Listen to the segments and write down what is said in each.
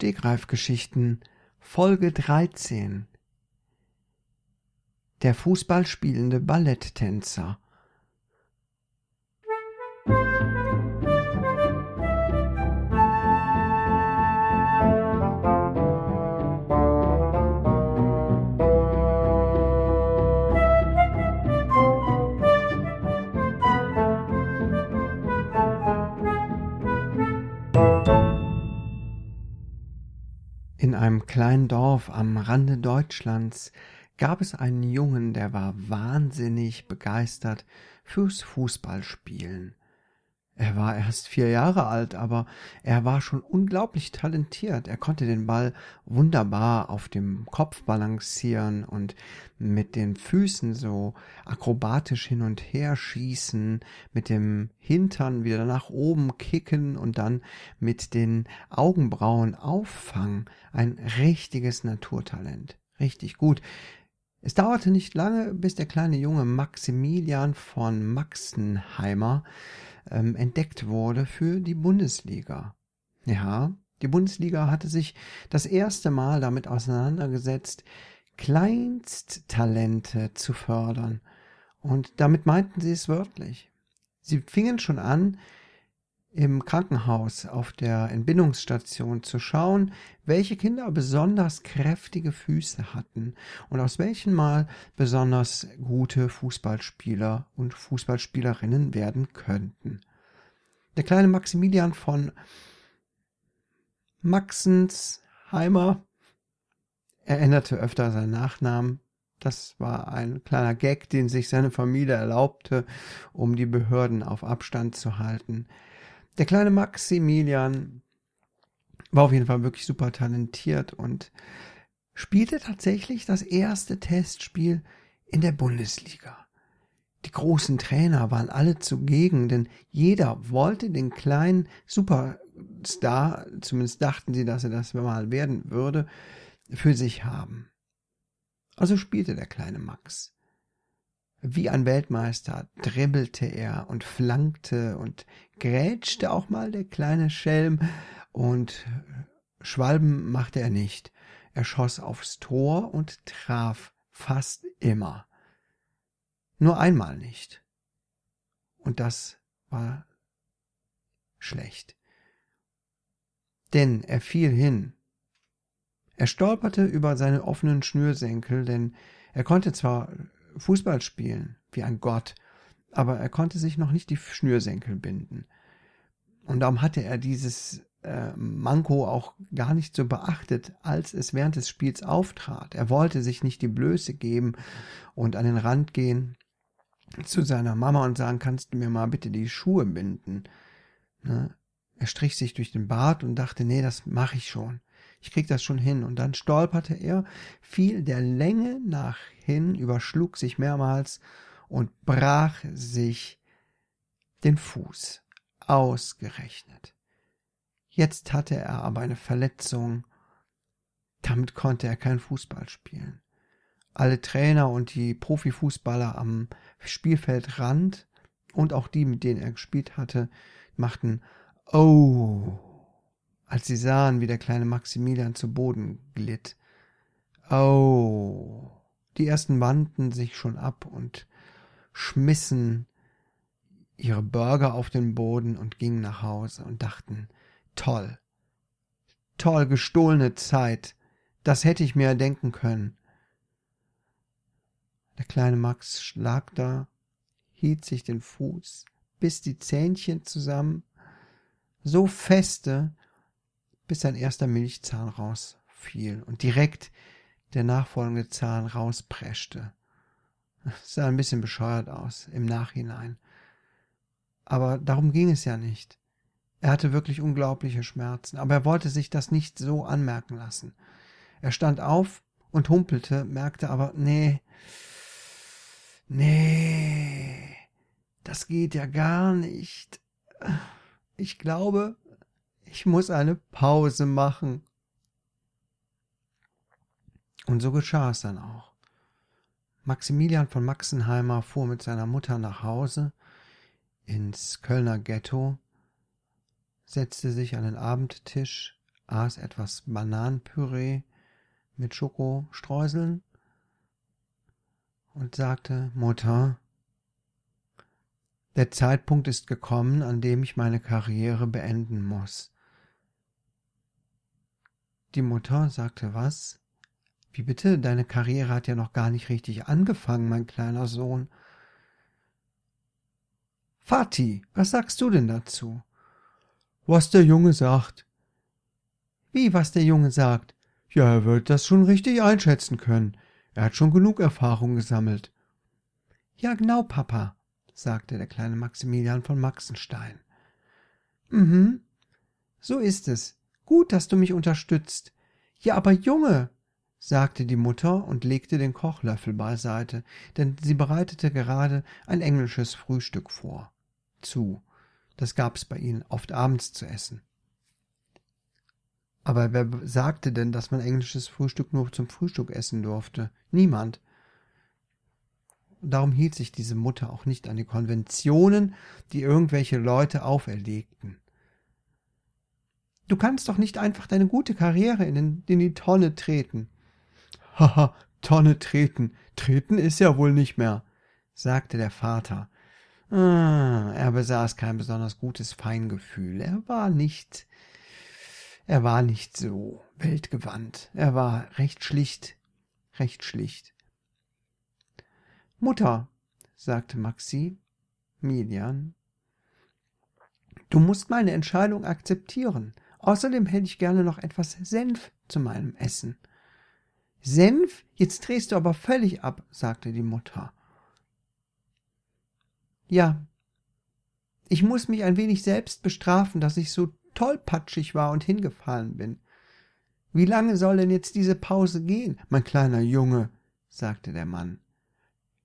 Stegreifgeschichten Folge 13 Der Fußballspielende Balletttänzer einem kleinen Dorf am Rande Deutschlands gab es einen Jungen, der war wahnsinnig begeistert fürs Fußballspielen. Er war erst vier Jahre alt, aber er war schon unglaublich talentiert. Er konnte den Ball wunderbar auf dem Kopf balancieren und mit den Füßen so akrobatisch hin und her schießen, mit dem Hintern wieder nach oben kicken und dann mit den Augenbrauen auffangen. Ein richtiges Naturtalent. Richtig gut. Es dauerte nicht lange, bis der kleine Junge Maximilian von Maxenheimer ähm, entdeckt wurde für die Bundesliga. Ja, die Bundesliga hatte sich das erste Mal damit auseinandergesetzt, Kleinsttalente zu fördern. Und damit meinten sie es wörtlich. Sie fingen schon an, im Krankenhaus auf der Entbindungsstation zu schauen, welche Kinder besonders kräftige Füße hatten und aus welchen mal besonders gute Fußballspieler und Fußballspielerinnen werden könnten. Der kleine Maximilian von Maxensheimer er änderte öfter seinen Nachnamen. Das war ein kleiner Gag, den sich seine Familie erlaubte, um die Behörden auf Abstand zu halten. Der kleine Maximilian war auf jeden Fall wirklich super talentiert und spielte tatsächlich das erste Testspiel in der Bundesliga. Die großen Trainer waren alle zugegen, denn jeder wollte den kleinen Superstar, zumindest dachten sie, dass er das mal werden würde, für sich haben. Also spielte der kleine Max. Wie ein Weltmeister dribbelte er und flankte und grätschte auch mal der kleine Schelm und Schwalben machte er nicht. Er schoss aufs Tor und traf fast immer. Nur einmal nicht. Und das war schlecht. Denn er fiel hin. Er stolperte über seine offenen Schnürsenkel, denn er konnte zwar Fußball spielen, wie ein Gott, aber er konnte sich noch nicht die Schnürsenkel binden. Und darum hatte er dieses äh, Manko auch gar nicht so beachtet, als es während des Spiels auftrat. Er wollte sich nicht die Blöße geben und an den Rand gehen zu seiner Mama und sagen, kannst du mir mal bitte die Schuhe binden? Ne? Er strich sich durch den Bart und dachte, nee, das mache ich schon ich krieg das schon hin. Und dann stolperte er, fiel der Länge nach hin, überschlug sich mehrmals und brach sich den Fuß. Ausgerechnet. Jetzt hatte er aber eine Verletzung. Damit konnte er kein Fußball spielen. Alle Trainer und die Profifußballer am Spielfeldrand und auch die, mit denen er gespielt hatte, machten Oh, als sie sahen, wie der kleine Maximilian zu Boden glitt. Oh, die ersten wandten sich schon ab und schmissen ihre Burger auf den Boden und gingen nach Hause und dachten, toll, toll gestohlene Zeit, das hätte ich mir erdenken können. Der kleine Max lag da, hielt sich den Fuß, biss die Zähnchen zusammen, so feste, bis sein erster Milchzahn rausfiel und direkt der nachfolgende Zahn rauspreschte. Das sah ein bisschen bescheuert aus im Nachhinein. Aber darum ging es ja nicht. Er hatte wirklich unglaubliche Schmerzen, aber er wollte sich das nicht so anmerken lassen. Er stand auf und humpelte, merkte aber, nee, nee, das geht ja gar nicht. Ich glaube, ich muss eine Pause machen. Und so geschah es dann auch. Maximilian von Maxenheimer fuhr mit seiner Mutter nach Hause ins Kölner Ghetto, setzte sich an den Abendtisch, aß etwas Bananenpüree mit Schokostreuseln und sagte, Mutter, der Zeitpunkt ist gekommen, an dem ich meine Karriere beenden muss. Die Mutter sagte, was? Wie bitte? Deine Karriere hat ja noch gar nicht richtig angefangen, mein kleiner Sohn. Vati, was sagst du denn dazu? Was der Junge sagt. Wie, was der Junge sagt? Ja, er wird das schon richtig einschätzen können. Er hat schon genug Erfahrung gesammelt. Ja, genau, Papa, sagte der kleine Maximilian von Maxenstein. Mhm, so ist es. Gut, dass du mich unterstützt. Ja, aber Junge, sagte die Mutter und legte den Kochlöffel beiseite, denn sie bereitete gerade ein englisches Frühstück vor. Zu. Das gab's bei ihnen oft abends zu essen. Aber wer sagte denn, dass man englisches Frühstück nur zum Frühstück essen durfte? Niemand. Darum hielt sich diese Mutter auch nicht an die Konventionen, die irgendwelche Leute auferlegten. Du kannst doch nicht einfach deine gute Karriere in, in die Tonne treten. Haha, Tonne treten. Treten ist ja wohl nicht mehr, sagte der Vater. Ah, er besaß kein besonders gutes Feingefühl. Er war nicht, er war nicht so weltgewandt. Er war recht schlicht, recht schlicht. Mutter, sagte Maxi, Milian, du musst meine Entscheidung akzeptieren. Außerdem hätte ich gerne noch etwas Senf zu meinem Essen. Senf? Jetzt drehst du aber völlig ab, sagte die Mutter. Ja, ich muss mich ein wenig selbst bestrafen, dass ich so tollpatschig war und hingefallen bin. Wie lange soll denn jetzt diese Pause gehen, mein kleiner Junge? sagte der Mann.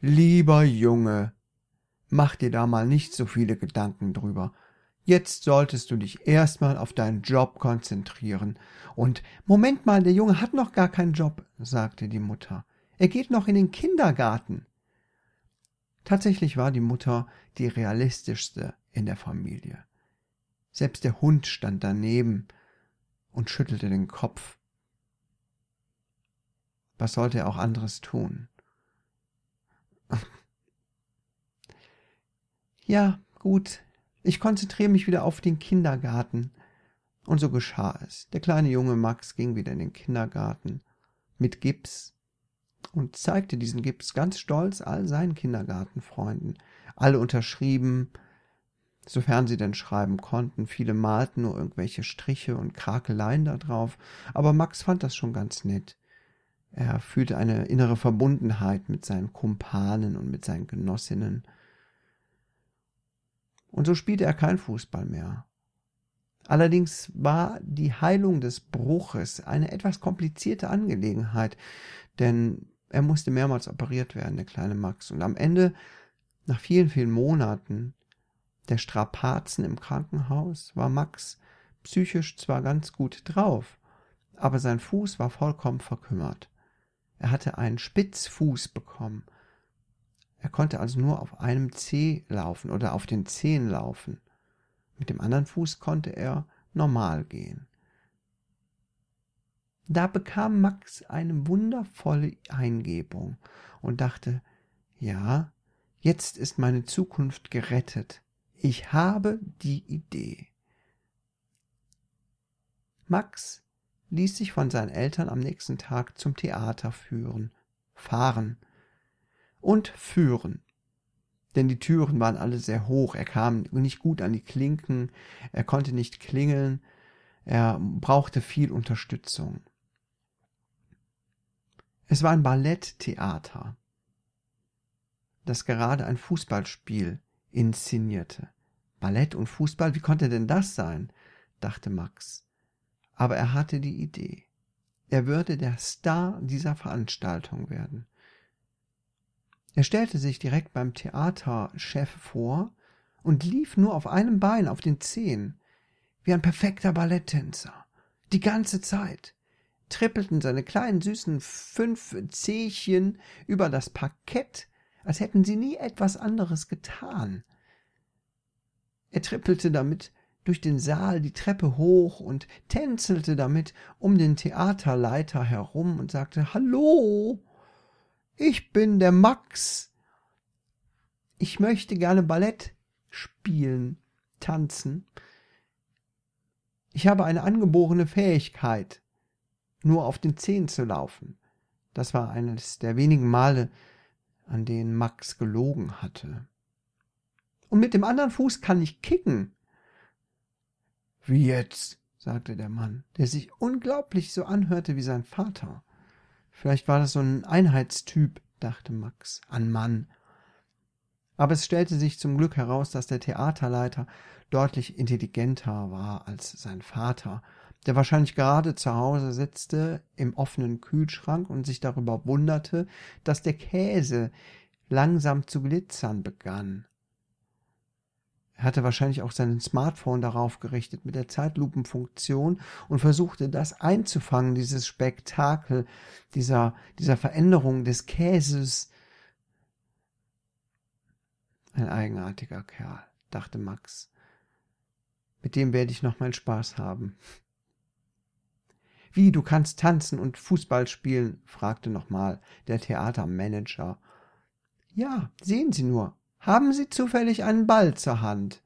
Lieber Junge, mach dir da mal nicht so viele Gedanken drüber. Jetzt solltest du dich erstmal auf deinen Job konzentrieren. Und Moment mal, der Junge hat noch gar keinen Job, sagte die Mutter. Er geht noch in den Kindergarten. Tatsächlich war die Mutter die realistischste in der Familie. Selbst der Hund stand daneben und schüttelte den Kopf. Was sollte er auch anderes tun? ja, gut, ich konzentriere mich wieder auf den Kindergarten. Und so geschah es. Der kleine Junge Max ging wieder in den Kindergarten mit Gips und zeigte diesen Gips ganz stolz all seinen Kindergartenfreunden. Alle unterschrieben, sofern sie denn schreiben konnten. Viele malten nur irgendwelche Striche und Krakeleien da drauf, aber Max fand das schon ganz nett. Er fühlte eine innere Verbundenheit mit seinen Kumpanen und mit seinen Genossinnen. Und so spielte er kein Fußball mehr. Allerdings war die Heilung des Bruches eine etwas komplizierte Angelegenheit, denn er musste mehrmals operiert werden, der kleine Max. Und am Ende, nach vielen, vielen Monaten der Strapazen im Krankenhaus, war Max psychisch zwar ganz gut drauf, aber sein Fuß war vollkommen verkümmert. Er hatte einen Spitzfuß bekommen, er konnte also nur auf einem Zeh laufen oder auf den Zehen laufen. Mit dem anderen Fuß konnte er normal gehen. Da bekam Max eine wundervolle Eingebung und dachte, ja, jetzt ist meine Zukunft gerettet. Ich habe die Idee. Max ließ sich von seinen Eltern am nächsten Tag zum Theater führen, fahren, und führen. Denn die Türen waren alle sehr hoch, er kam nicht gut an die Klinken, er konnte nicht klingeln, er brauchte viel Unterstützung. Es war ein Balletttheater, das gerade ein Fußballspiel inszenierte. Ballett und Fußball, wie konnte denn das sein? dachte Max. Aber er hatte die Idee. Er würde der Star dieser Veranstaltung werden. Er stellte sich direkt beim Theaterchef vor und lief nur auf einem Bein auf den Zehen, wie ein perfekter Balletttänzer. Die ganze Zeit trippelten seine kleinen süßen fünf Zehchen über das Parkett, als hätten sie nie etwas anderes getan. Er trippelte damit durch den Saal die Treppe hoch und tänzelte damit um den Theaterleiter herum und sagte Hallo, ich bin der Max. Ich möchte gerne Ballett spielen, tanzen. Ich habe eine angeborene Fähigkeit, nur auf den Zehen zu laufen. Das war eines der wenigen Male, an denen Max gelogen hatte. Und mit dem anderen Fuß kann ich kicken. Wie jetzt? sagte der Mann, der sich unglaublich so anhörte wie sein Vater. Vielleicht war das so ein Einheitstyp, dachte Max, an Mann. Aber es stellte sich zum Glück heraus, dass der Theaterleiter deutlich intelligenter war als sein Vater, der wahrscheinlich gerade zu Hause sitzte im offenen Kühlschrank und sich darüber wunderte, dass der Käse langsam zu glitzern begann. Er hatte wahrscheinlich auch sein Smartphone darauf gerichtet mit der Zeitlupenfunktion und versuchte das einzufangen, dieses Spektakel dieser, dieser Veränderung des Käses. Ein eigenartiger Kerl, dachte Max. Mit dem werde ich noch mal Spaß haben. Wie, du kannst tanzen und Fußball spielen? fragte nochmal der Theatermanager. Ja, sehen Sie nur, haben Sie zufällig einen Ball zur Hand?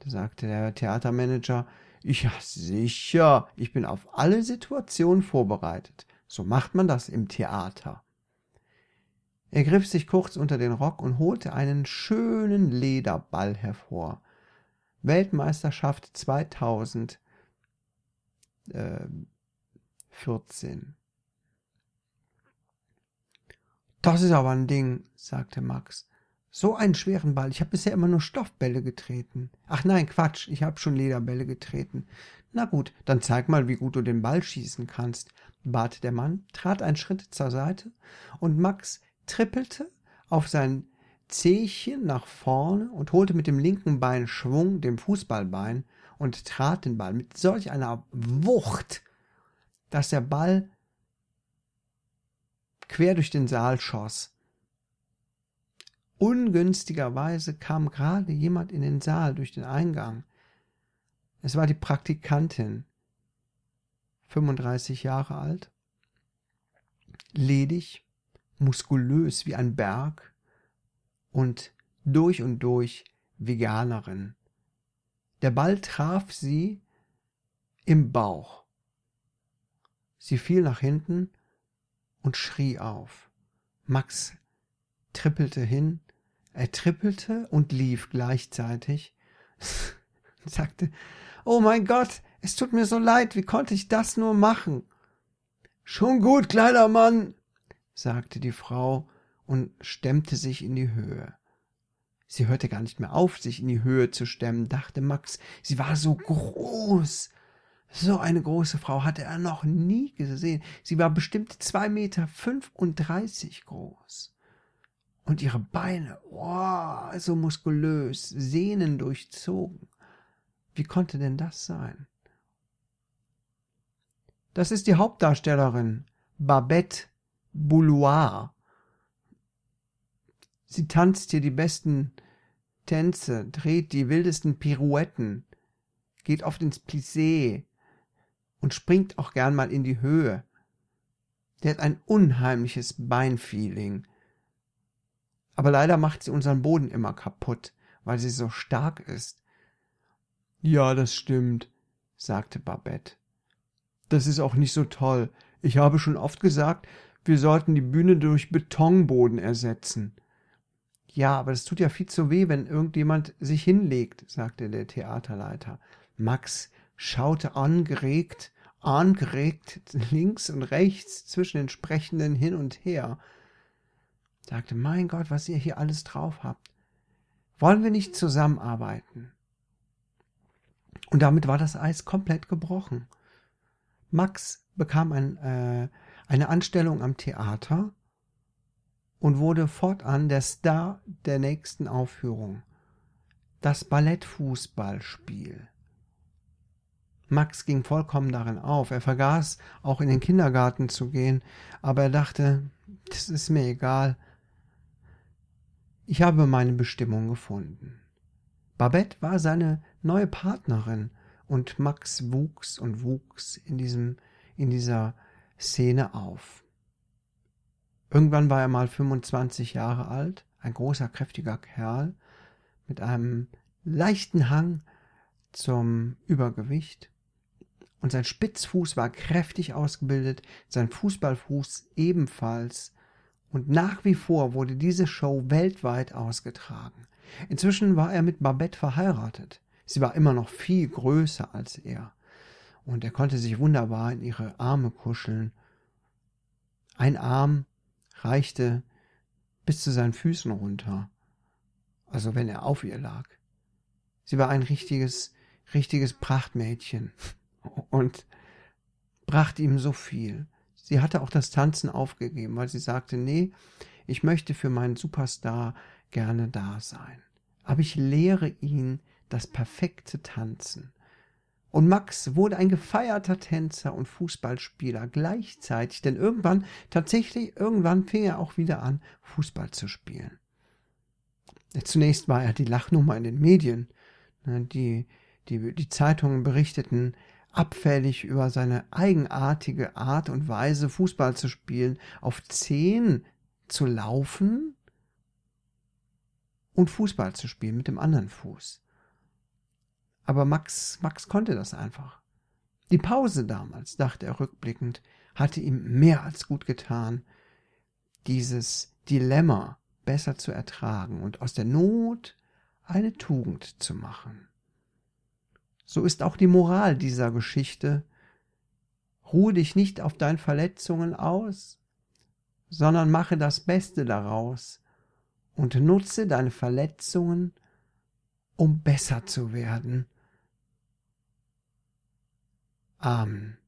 Da sagte der Theatermanager, ja sicher, ich bin auf alle Situationen vorbereitet. So macht man das im Theater. Er griff sich kurz unter den Rock und holte einen schönen Lederball hervor. Weltmeisterschaft 2014. Das ist aber ein Ding, sagte Max. So einen schweren Ball. Ich habe bisher immer nur Stoffbälle getreten. Ach nein, Quatsch, ich habe schon Lederbälle getreten. Na gut, dann zeig mal, wie gut du den Ball schießen kannst, bat der Mann, trat einen Schritt zur Seite und Max trippelte auf sein Zehchen nach vorne und holte mit dem linken Bein Schwung, dem Fußballbein, und trat den Ball mit solch einer Wucht, dass der Ball quer durch den Saal schoss. Ungünstigerweise kam gerade jemand in den Saal durch den Eingang. Es war die Praktikantin, 35 Jahre alt, ledig, muskulös wie ein Berg und durch und durch Veganerin. Der Ball traf sie im Bauch. Sie fiel nach hinten und schrie auf. Max trippelte hin, er trippelte und lief gleichzeitig, sagte, Oh mein Gott, es tut mir so leid, wie konnte ich das nur machen? Schon gut, kleiner Mann, sagte die Frau und stemmte sich in die Höhe. Sie hörte gar nicht mehr auf, sich in die Höhe zu stemmen, dachte Max, sie war so groß. So eine große Frau hatte er noch nie gesehen. Sie war bestimmt zwei Meter fünfunddreißig groß. Und ihre Beine, wow, so muskulös, Sehnen durchzogen. Wie konnte denn das sein? Das ist die Hauptdarstellerin, Babette Bouloir. Sie tanzt hier die besten Tänze, dreht die wildesten Pirouetten, geht oft ins Plissé und springt auch gern mal in die Höhe. Der hat ein unheimliches Beinfeeling. Aber leider macht sie unseren Boden immer kaputt, weil sie so stark ist. Ja, das stimmt, sagte Babette. Das ist auch nicht so toll. Ich habe schon oft gesagt, wir sollten die Bühne durch Betonboden ersetzen. Ja, aber es tut ja viel zu weh, wenn irgendjemand sich hinlegt, sagte der Theaterleiter. Max schaute angeregt, angeregt links und rechts zwischen den Sprechenden hin und her sagte, mein Gott, was ihr hier alles drauf habt. Wollen wir nicht zusammenarbeiten? Und damit war das Eis komplett gebrochen. Max bekam ein, äh, eine Anstellung am Theater und wurde fortan der Star der nächsten Aufführung. Das Ballettfußballspiel. Max ging vollkommen darin auf. Er vergaß, auch in den Kindergarten zu gehen, aber er dachte, das ist mir egal. Ich habe meine Bestimmung gefunden. Babette war seine neue Partnerin und Max wuchs und wuchs in diesem, in dieser Szene auf. Irgendwann war er mal 25 Jahre alt, ein großer, kräftiger Kerl mit einem leichten Hang zum Übergewicht. Und sein Spitzfuß war kräftig ausgebildet, sein Fußballfuß ebenfalls. Und nach wie vor wurde diese Show weltweit ausgetragen. Inzwischen war er mit Babette verheiratet. Sie war immer noch viel größer als er. Und er konnte sich wunderbar in ihre Arme kuscheln. Ein Arm reichte bis zu seinen Füßen runter. Also wenn er auf ihr lag. Sie war ein richtiges, richtiges Prachtmädchen und brachte ihm so viel. Sie hatte auch das Tanzen aufgegeben, weil sie sagte, nee, ich möchte für meinen Superstar gerne da sein. Aber ich lehre ihn das perfekte Tanzen. Und Max wurde ein gefeierter Tänzer und Fußballspieler gleichzeitig, denn irgendwann, tatsächlich, irgendwann fing er auch wieder an, Fußball zu spielen. Zunächst war er die Lachnummer in den Medien. Ne, die, die, die Zeitungen berichteten abfällig über seine eigenartige Art und Weise, Fußball zu spielen, auf Zehen zu laufen und Fußball zu spielen mit dem anderen Fuß. Aber Max, Max konnte das einfach. Die Pause damals, dachte er rückblickend, hatte ihm mehr als gut getan, dieses Dilemma besser zu ertragen und aus der Not eine Tugend zu machen. So ist auch die Moral dieser Geschichte. Ruhe dich nicht auf deinen Verletzungen aus, sondern mache das Beste daraus und nutze deine Verletzungen, um besser zu werden Amen.